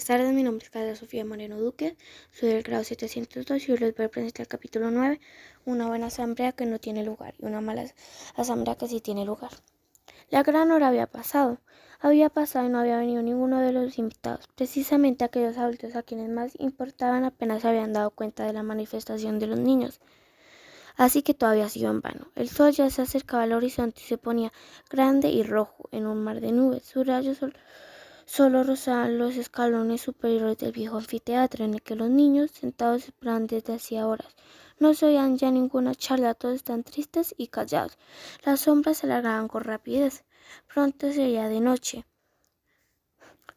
buenas tardes. Mi nombre es Carla Sofía Moreno Duque. Soy del grado 702 y hoy les voy a presentar el capítulo 9, una buena asamblea que no tiene lugar y una mala asamblea que sí tiene lugar. La gran hora había pasado. Había pasado y no había venido ninguno de los invitados. Precisamente aquellos adultos a quienes más importaban apenas habían dado cuenta de la manifestación de los niños. Así que todavía sido en vano. El sol ya se acercaba al horizonte y se ponía grande y rojo en un mar de nubes. Su rayo sol Solo rozaban los escalones superiores del viejo anfiteatro en el que los niños, sentados esperaban desde hacía horas. No se oían ya ninguna charla, todos están tristes y callados. Las sombras se alargaban con rapidez. Pronto sería de noche.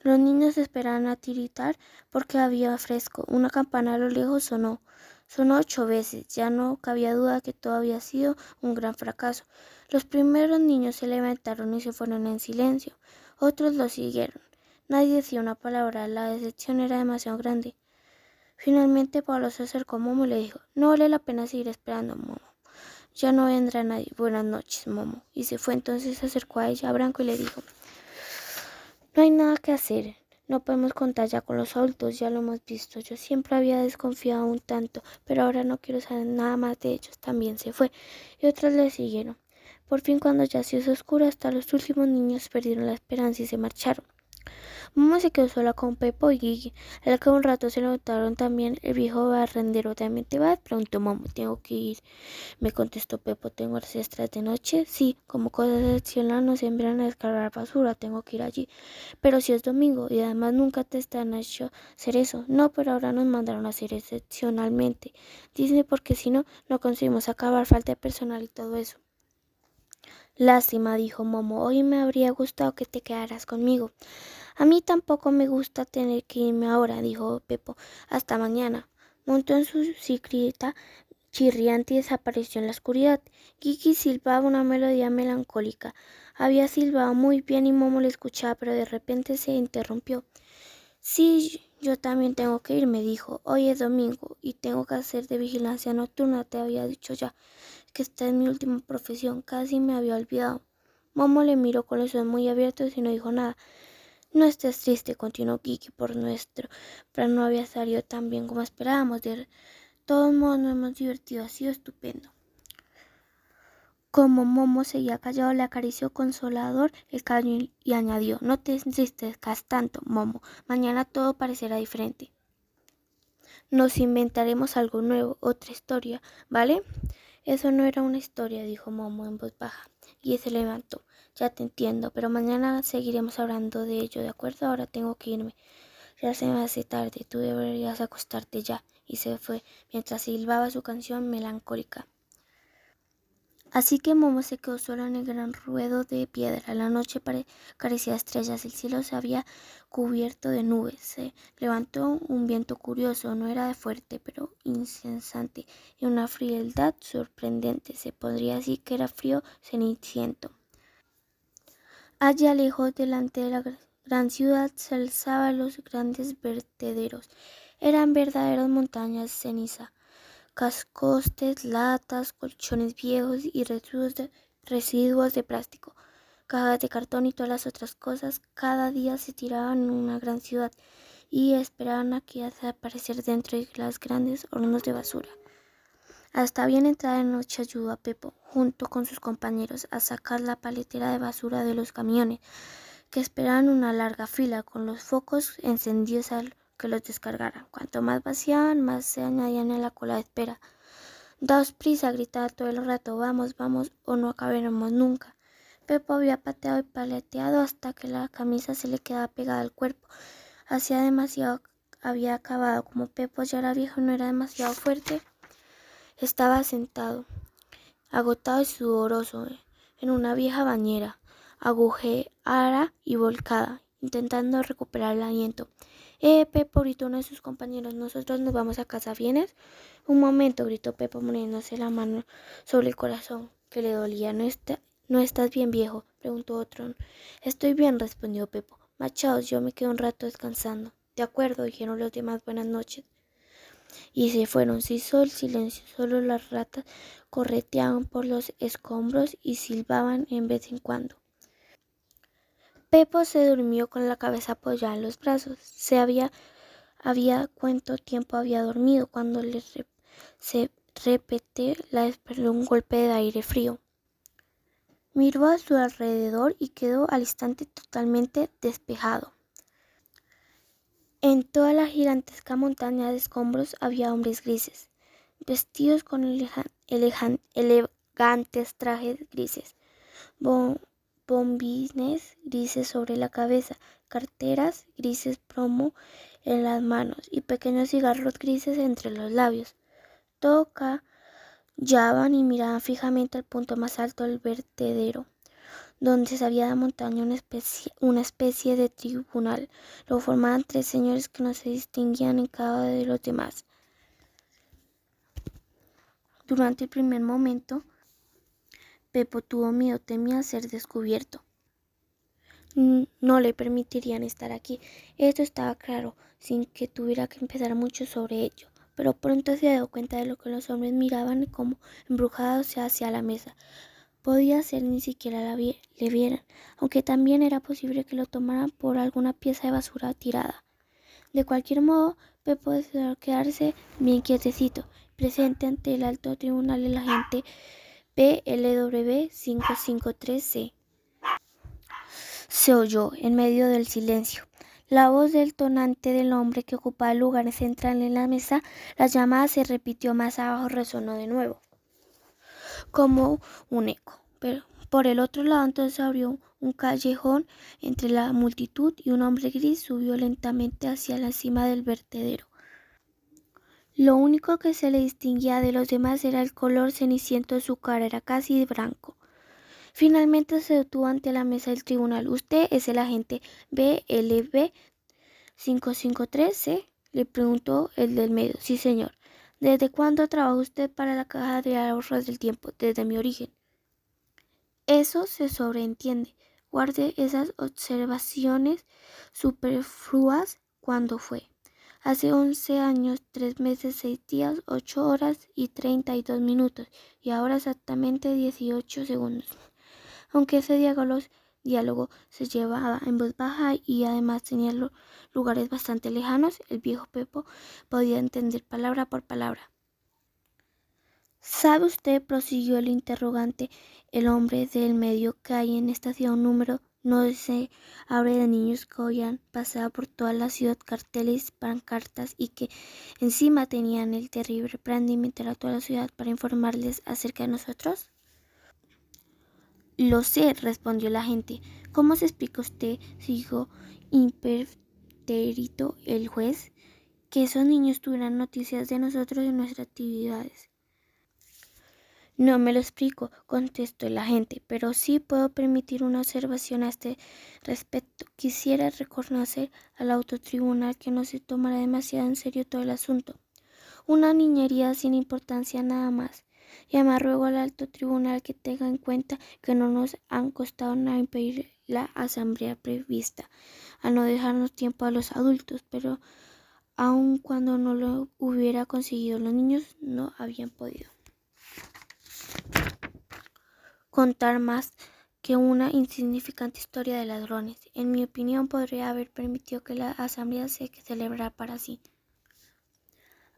Los niños esperaban a tiritar porque había fresco. Una campana a lo lejos sonó. Sonó ocho veces. Ya no cabía duda que todo había sido un gran fracaso. Los primeros niños se levantaron y se fueron en silencio. Otros lo siguieron. Nadie decía una palabra, la decepción era demasiado grande. Finalmente Pablo se acercó a Momo y le dijo, no vale la pena seguir esperando, Momo. Ya no vendrá nadie. Buenas noches, Momo. Y se fue entonces, se acercó a ella, a Branco, y le dijo, no hay nada que hacer. No podemos contar ya con los adultos, ya lo hemos visto. Yo siempre había desconfiado un tanto, pero ahora no quiero saber nada más de ellos. También se fue. Y otras le siguieron. Por fin, cuando ya se hizo oscuro, hasta los últimos niños perdieron la esperanza y se marcharon. Mamá se quedó sola con Pepo y Gigi. Al cabo un rato se notaron también el viejo barrendero. ¿También te vas? Preguntó mamá. Tengo que ir. Me contestó Pepo. ¿Tengo extras de noche? Sí, como cosas excepcionales nos envían a descargar basura. Tengo que ir allí. Pero si es domingo y además nunca te están hecho hacer eso. No, pero ahora nos mandaron a hacer excepcionalmente. Dice porque si no, no conseguimos acabar falta de personal y todo eso. Lástima, dijo Momo. Hoy me habría gustado que te quedaras conmigo. A mí tampoco me gusta tener que irme ahora, dijo Pepo. Hasta mañana. Montó en su cicleta chirriante y desapareció en la oscuridad. Kiki silbaba una melodía melancólica. Había silbado muy bien y Momo le escuchaba, pero de repente se interrumpió. Sí, yo también tengo que ir, me dijo. Hoy es domingo y tengo que hacer de vigilancia nocturna, te había dicho ya, que esta es mi última profesión. Casi me había olvidado. Momo le miró con los ojos muy abiertos y no dijo nada. No estés triste, continuó Kiki, por nuestro pero no había salido tan bien como esperábamos. De todos modos, nos hemos divertido, ha sido estupendo. Como Momo seguía callado, le acarició consolador el cabello y añadió, no te entristezcas tanto, Momo, mañana todo parecerá diferente. Nos inventaremos algo nuevo, otra historia, ¿vale? Eso no era una historia, dijo Momo en voz baja, y se levantó. Ya te entiendo, pero mañana seguiremos hablando de ello, ¿de acuerdo? Ahora tengo que irme. Ya se me hace tarde, tú deberías acostarte ya. Y se fue mientras silbaba su canción melancólica. Así que Momo se quedó solo en el gran ruedo de piedra. La noche parecía estrellas, el cielo se había cubierto de nubes. Se levantó un viento curioso, no era de fuerte, pero incesante, y una frialdad sorprendente. Se podría decir que era frío ceniciento. Allá lejos, delante de la gran ciudad, se alzaban los grandes vertederos. Eran verdaderas montañas de ceniza, cascostes, latas, colchones viejos y residuos de, plástico, cajas de cartón y todas las otras cosas. Cada día se tiraban en una gran ciudad y esperaban a que aparecer dentro de las grandes hornos de basura. Hasta bien entrada de noche ayudó a Pepo, junto con sus compañeros, a sacar la paletera de basura de los camiones, que esperaban una larga fila con los focos encendidos al que los descargaran. Cuanto más vaciaban, más se añadían en la cola de espera. Daos prisa, gritaba todo el rato, vamos, vamos, o no acabaremos nunca. Pepo había pateado y paleteado hasta que la camisa se le quedaba pegada al cuerpo. Hacía demasiado había acabado. Como Pepo ya era viejo, no era demasiado fuerte. Estaba sentado, agotado y sudoroso, en una vieja bañera, agujeada y volcada, intentando recuperar el aliento. Eh, Pepo, gritó uno de sus compañeros, nosotros nos vamos a casa, ¿vienes? Un momento, gritó Pepo poniéndose la mano sobre el corazón, que le dolía. ¿No, ¿No estás bien, viejo? preguntó otro. Estoy bien, respondió Pepo. Machaos, yo me quedo un rato descansando. De acuerdo, dijeron los demás buenas noches y se fueron. Se hizo el silencio, solo las ratas correteaban por los escombros y silbaban en vez en cuando. Pepo se durmió con la cabeza apoyada en los brazos. Se había, había cuánto tiempo había dormido cuando le se repete la despertó un golpe de aire frío. Miró a su alrededor y quedó al instante totalmente despejado. En toda la gigantesca montaña de escombros había hombres grises, vestidos con elegantes trajes grises, bombines grises sobre la cabeza, carteras grises promo en las manos y pequeños cigarros grises entre los labios. Toca callaban y miraban fijamente al punto más alto del vertedero, donde se había montado una especie, una especie de tribunal. Lo formaban tres señores que no se distinguían en cada de los demás. Durante el primer momento, Pepo tuvo miedo, temía ser descubierto. No le permitirían estar aquí. Esto estaba claro, sin que tuviera que empezar mucho sobre ello. Pero pronto se dio cuenta de lo que los hombres miraban como embrujados hacia la mesa. Podía ser ni siquiera le vieran, aunque también era posible que lo tomaran por alguna pieza de basura tirada. De cualquier modo, Pepo decidió quedarse bien quietecito, presente ante el alto tribunal de la gente PLW 553C. Se oyó en medio del silencio. La voz del tonante del hombre que ocupaba el lugar central en la mesa, la llamada se repitió más abajo, resonó de nuevo, como un eco. Pero por el otro lado entonces abrió un callejón entre la multitud y un hombre gris subió lentamente hacia la cima del vertedero. Lo único que se le distinguía de los demás era el color ceniciento de su cara, era casi blanco. Finalmente se detuvo ante la mesa del tribunal. Usted es el agente BLB 553, Le preguntó el del medio. Sí, señor. ¿Desde cuándo trabaja usted para la caja de ahorros del tiempo? Desde mi origen. Eso se sobreentiende. Guarde esas observaciones superfluas cuando fue. Hace once años, tres meses, seis días, ocho horas y treinta y dos minutos, y ahora exactamente dieciocho segundos. Aunque ese diálogo, se llevaba en voz baja y además tenía lugares bastante lejanos, el viejo Pepo podía entender palabra por palabra. ¿Sabe usted, prosiguió el interrogante, el hombre del medio que hay en esta ciudad un número no se abre de niños que habían pasado por toda la ciudad carteles, pancartas y que encima tenían el terrible plan de inventar a toda la ciudad para informarles acerca de nosotros? Lo sé, respondió la gente. ¿Cómo se explica usted, siguió impertérito el juez, que esos niños tuvieran noticias de nosotros y nuestras actividades? No me lo explico, contestó la gente, pero sí puedo permitir una observación a este respecto. Quisiera reconocer al autotribunal que no se tomará demasiado en serio todo el asunto. Una niñería sin importancia nada más. Y ruego al alto tribunal que tenga en cuenta que no nos han costado nada impedir la asamblea prevista, a no dejarnos tiempo a los adultos, pero aun cuando no lo hubiera conseguido los niños no habían podido contar más que una insignificante historia de ladrones. En mi opinión, podría haber permitido que la asamblea se celebrara para sí.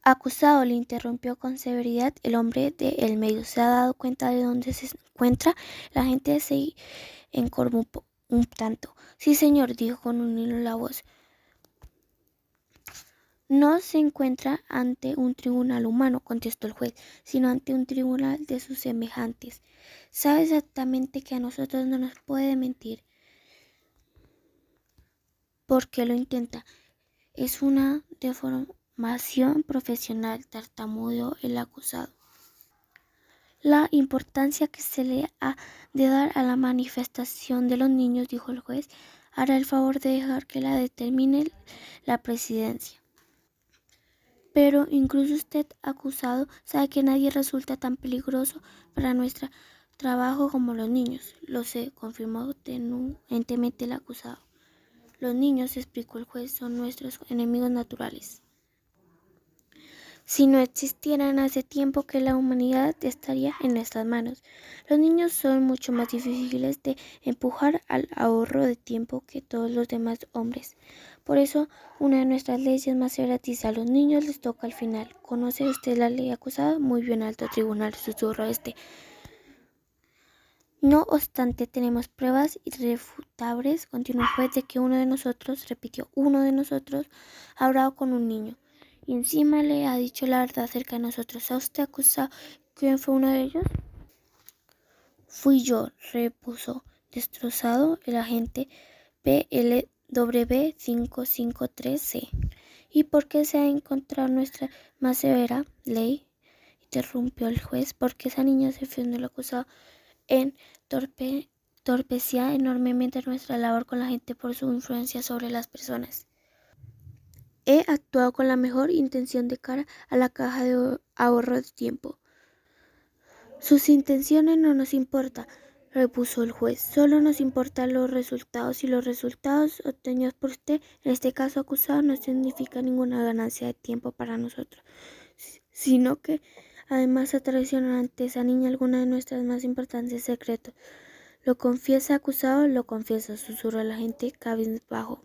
Acusado, le interrumpió con severidad el hombre de el medio. ¿Se ha dado cuenta de dónde se encuentra? La gente se encorvó un tanto. Sí, señor, dijo con un hilo la voz no se encuentra ante un tribunal humano, contestó el juez, sino ante un tribunal de sus semejantes. Sabe exactamente que a nosotros no nos puede mentir. ¿Por qué lo intenta? Es una deformación profesional, tartamudeó el acusado. La importancia que se le ha de dar a la manifestación de los niños, dijo el juez, hará el favor de dejar que la determine la presidencia. Pero incluso usted, acusado, sabe que nadie resulta tan peligroso para nuestro trabajo como los niños. Lo sé, confirmó tenuentemente el acusado. Los niños, explicó el juez, son nuestros enemigos naturales. Si no existieran hace tiempo que la humanidad estaría en nuestras manos. Los niños son mucho más difíciles de empujar al ahorro de tiempo que todos los demás hombres. Por eso, una de nuestras leyes más severas a los niños les toca al final. ¿Conoce usted la ley acusada? Muy bien, alto tribunal, susurró este. No obstante, tenemos pruebas irrefutables, continuó el juez, de que uno de nosotros, repitió, uno de nosotros, ha hablado con un niño y encima le ha dicho la verdad acerca de nosotros. ¿Ha usted acusado quién fue uno de ellos? Fui yo, repuso destrozado el agente PLW553C. ¿Y por qué se ha encontrado nuestra más severa ley? interrumpió el juez, porque esa niña se fue el acusado en torpe, torpecía enormemente nuestra labor con la gente por su influencia sobre las personas. He actuado con la mejor intención de cara a la caja de ahorro de tiempo. Sus intenciones no nos importan, repuso el juez. Solo nos importan los resultados y los resultados obtenidos por usted, en este caso acusado, no significan ninguna ganancia de tiempo para nosotros, sino que además ha ante esa niña alguna de nuestras más importantes secretos. Lo confiesa acusado, lo confiesa, susurra la gente cabizbajo.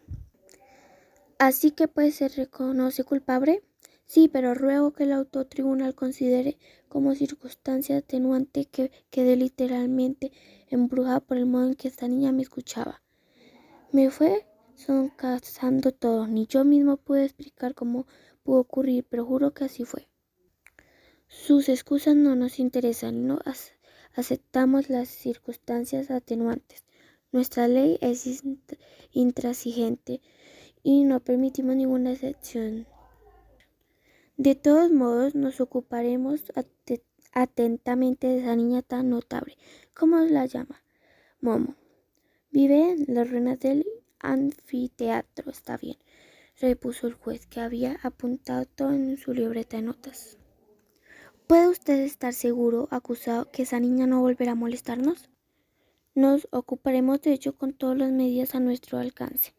Así que pues se reconoce culpable. Sí, pero ruego que el autotribunal considere como circunstancia atenuante que quedé literalmente embrujada por el modo en que esta niña me escuchaba. Me fue cazando todo, ni yo mismo pude explicar cómo pudo ocurrir, pero juro que así fue. Sus excusas no nos interesan, no aceptamos las circunstancias atenuantes. Nuestra ley es intransigente y no permitimos ninguna excepción. De todos modos, nos ocuparemos atentamente de esa niña tan notable. ¿Cómo la llama? Momo. Vive en las ruinas del anfiteatro. Está bien, repuso el juez, que había apuntado todo en su libreta de notas. ¿Puede usted estar seguro, acusado, que esa niña no volverá a molestarnos? Nos ocuparemos de ello con todas las medidas a nuestro alcance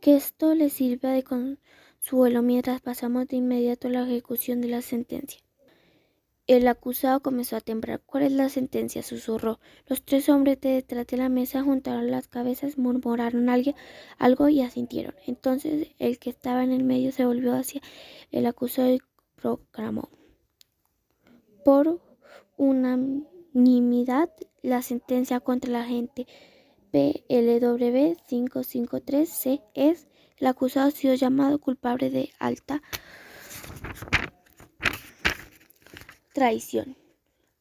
que esto le sirva de consuelo mientras pasamos de inmediato a la ejecución de la sentencia. El acusado comenzó a temblar. ¿Cuál es la sentencia? susurró. Los tres hombres de detrás de la mesa juntaron las cabezas, murmuraron algo y asintieron. Entonces el que estaba en el medio se volvió hacia el acusado y proclamó. Por unanimidad, la sentencia contra la gente PLW 553C es el acusado ha sido llamado culpable de alta traición.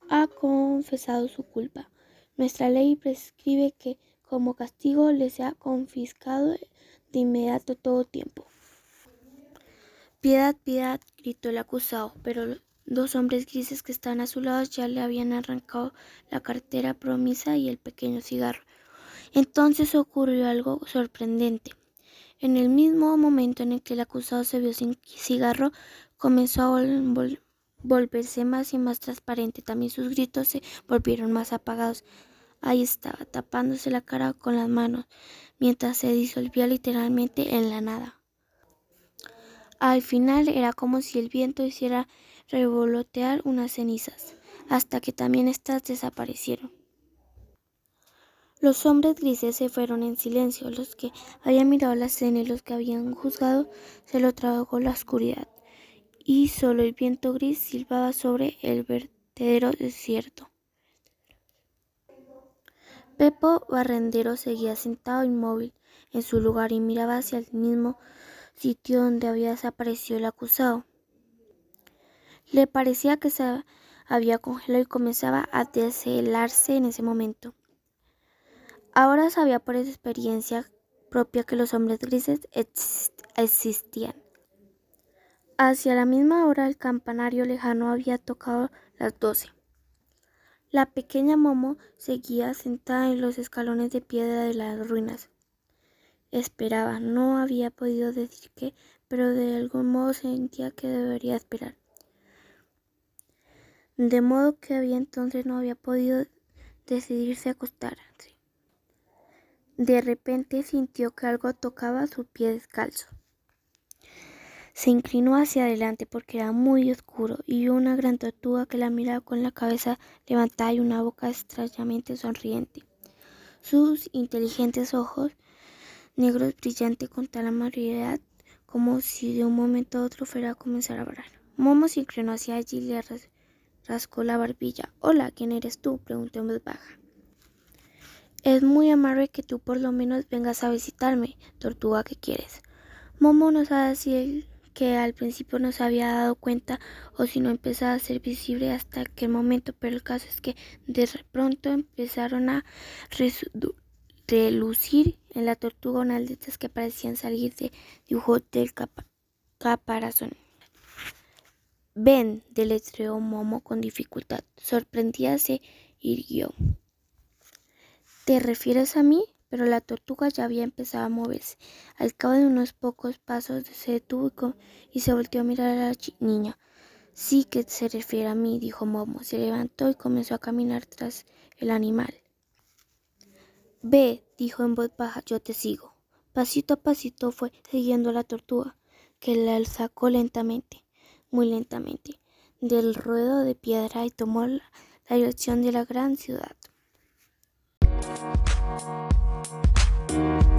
Ha confesado su culpa. Nuestra ley prescribe que como castigo le sea confiscado de inmediato todo tiempo. Piedad, piedad, gritó el acusado, pero dos hombres grises que estaban a su lado ya le habían arrancado la cartera promisa y el pequeño cigarro. Entonces ocurrió algo sorprendente. En el mismo momento en el que el acusado se vio sin cigarro, comenzó a volverse más y más transparente. También sus gritos se volvieron más apagados. Ahí estaba, tapándose la cara con las manos, mientras se disolvía literalmente en la nada. Al final era como si el viento hiciera revolotear unas cenizas, hasta que también éstas desaparecieron. Los hombres grises se fueron en silencio. Los que habían mirado la escena y los que habían juzgado se lo tragó la oscuridad. Y solo el viento gris silbaba sobre el vertedero desierto. Pepo Barrendero seguía sentado inmóvil en su lugar y miraba hacia el mismo sitio donde había desaparecido el acusado. Le parecía que se había congelado y comenzaba a deshelarse en ese momento. Ahora sabía por experiencia propia que los hombres grises existían. Hacia la misma hora el campanario lejano había tocado las doce. La pequeña Momo seguía sentada en los escalones de piedra de las ruinas. Esperaba, no había podido decir qué, pero de algún modo sentía que debería esperar. De modo que había entonces no había podido decidirse a acostarse. De repente sintió que algo tocaba su pie descalzo. Se inclinó hacia adelante porque era muy oscuro y vio una gran tortuga que la miraba con la cabeza levantada y una boca extrañamente sonriente. Sus inteligentes ojos negros brillantes con tal amabilidad como si de un momento a otro fuera a comenzar a hablar. Momo se inclinó hacia allí y le rascó la barbilla. Hola, ¿quién eres tú? preguntó en voz baja. Es muy amable que tú por lo menos vengas a visitarme, tortuga, ¿qué quieres? Momo no sabe si él que al principio no se había dado cuenta o si no empezaba a ser visible hasta aquel momento, pero el caso es que de pronto empezaron a relucir en la tortuga unas letras que parecían salir de dibujo del caparazón. Ven, deletreó Momo con dificultad. Sorprendida se irguió. ¿Te refieres a mí? Pero la tortuga ya había empezado a moverse. Al cabo de unos pocos pasos se detuvo y se volteó a mirar a la niña. Sí que se refiere a mí, dijo Momo. Se levantó y comenzó a caminar tras el animal. Ve, dijo en voz baja, yo te sigo. Pasito a pasito fue siguiendo a la tortuga, que la sacó lentamente, muy lentamente, del ruedo de piedra y tomó la dirección de la gran ciudad.